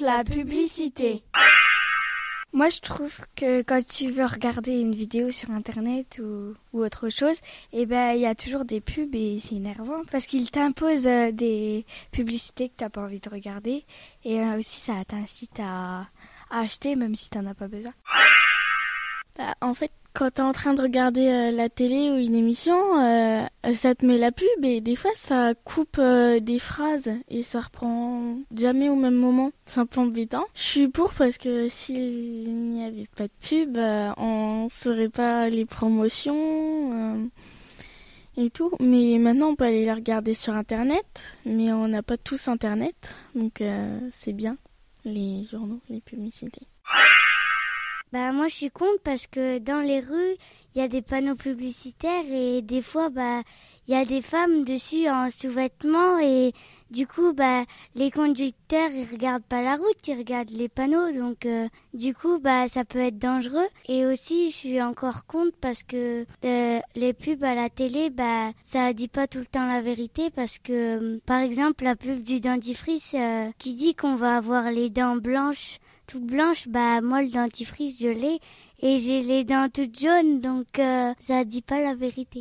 la publicité. Moi, je trouve que quand tu veux regarder une vidéo sur Internet ou, autre chose, eh ben, il y a toujours des pubs et c'est énervant parce qu'ils t'imposent euh, des publicités que t'as pas envie de regarder et euh, aussi ça t'incite à, à acheter même si t'en as pas besoin. Bah, en fait, quand t'es en train de regarder euh, la télé ou une émission, euh, ça te met la pub et des fois ça coupe euh, des phrases et ça reprend jamais au même moment. C'est un peu embêtant. Je suis pour parce que s'il n'y avait pas de pub, on saurait pas les promotions et tout. Mais maintenant on peut aller les regarder sur internet, mais on n'a pas tous internet, donc c'est bien les journaux, les publicités. Bah moi je suis contre parce que dans les rues, il y a des panneaux publicitaires et des fois bah il y a des femmes dessus en sous-vêtements et du coup bah les conducteurs ils regardent pas la route, ils regardent les panneaux. Donc euh, du coup bah ça peut être dangereux. Et aussi je suis encore contre parce que euh, les pubs à la télé bah ça dit pas tout le temps la vérité parce que euh, par exemple la pub du dentifrice qui dit qu'on va avoir les dents blanches toute blanche, bah moi le dentifrice je l'ai. Et j'ai les dents toutes jaunes. Donc euh, ça dit pas la vérité.